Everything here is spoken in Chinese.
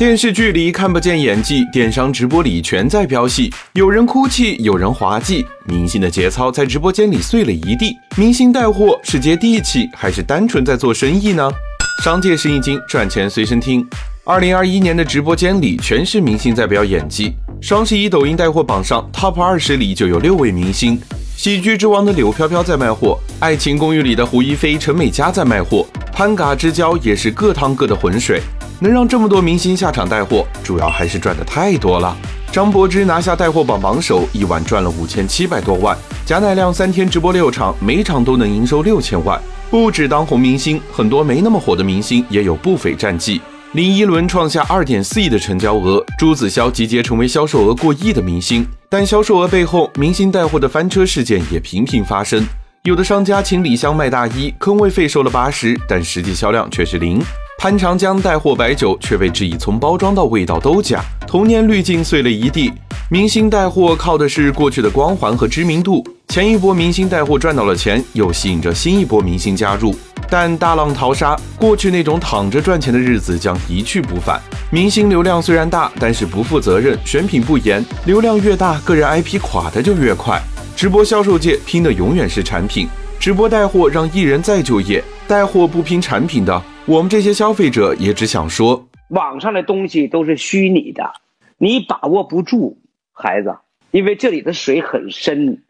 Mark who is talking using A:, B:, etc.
A: 电视剧里看不见演技，电商直播里全在飙戏。有人哭泣，有人滑稽，明星的节操在直播间里碎了一地。明星带货是接地气，还是单纯在做生意呢？商界生意经，赚钱随身听。二零二一年的直播间里全是明星在飙演技。双十一抖音带货榜上 TOP 二十里就有六位明星：喜剧之王的柳飘飘在卖货，爱情公寓里的胡一菲、陈美嘉在卖货，潘嘎之交也是各趟各的浑水。能让这么多明星下场带货，主要还是赚的太多了。张柏芝拿下带货榜榜首，一晚赚了五千七百多万。贾乃亮三天直播六场，每场都能营收六千万。不止当红明星，很多没那么火的明星也有不菲战绩。林依轮创下二点四亿的成交额，朱子骁集结成为销售额过亿的明星。但销售额背后，明星带货的翻车事件也频频发生。有的商家请李湘卖大衣，坑位费收了八十，但实际销量却是零。潘长江带货白酒，却被质疑从包装到味道都假，童年滤镜碎了一地。明星带货靠的是过去的光环和知名度，前一波明星带货赚到了钱，又吸引着新一波明星加入。但大浪淘沙，过去那种躺着赚钱的日子将一去不返。明星流量虽然大，但是不负责任，选品不严，流量越大，个人 IP 垮的就越快。直播销售界拼的永远是产品，直播带货让艺人再就业，带货不拼产品的。我们这些消费者也只想说，
B: 网上的东西都是虚拟的，你把握不住，孩子，因为这里的水很深。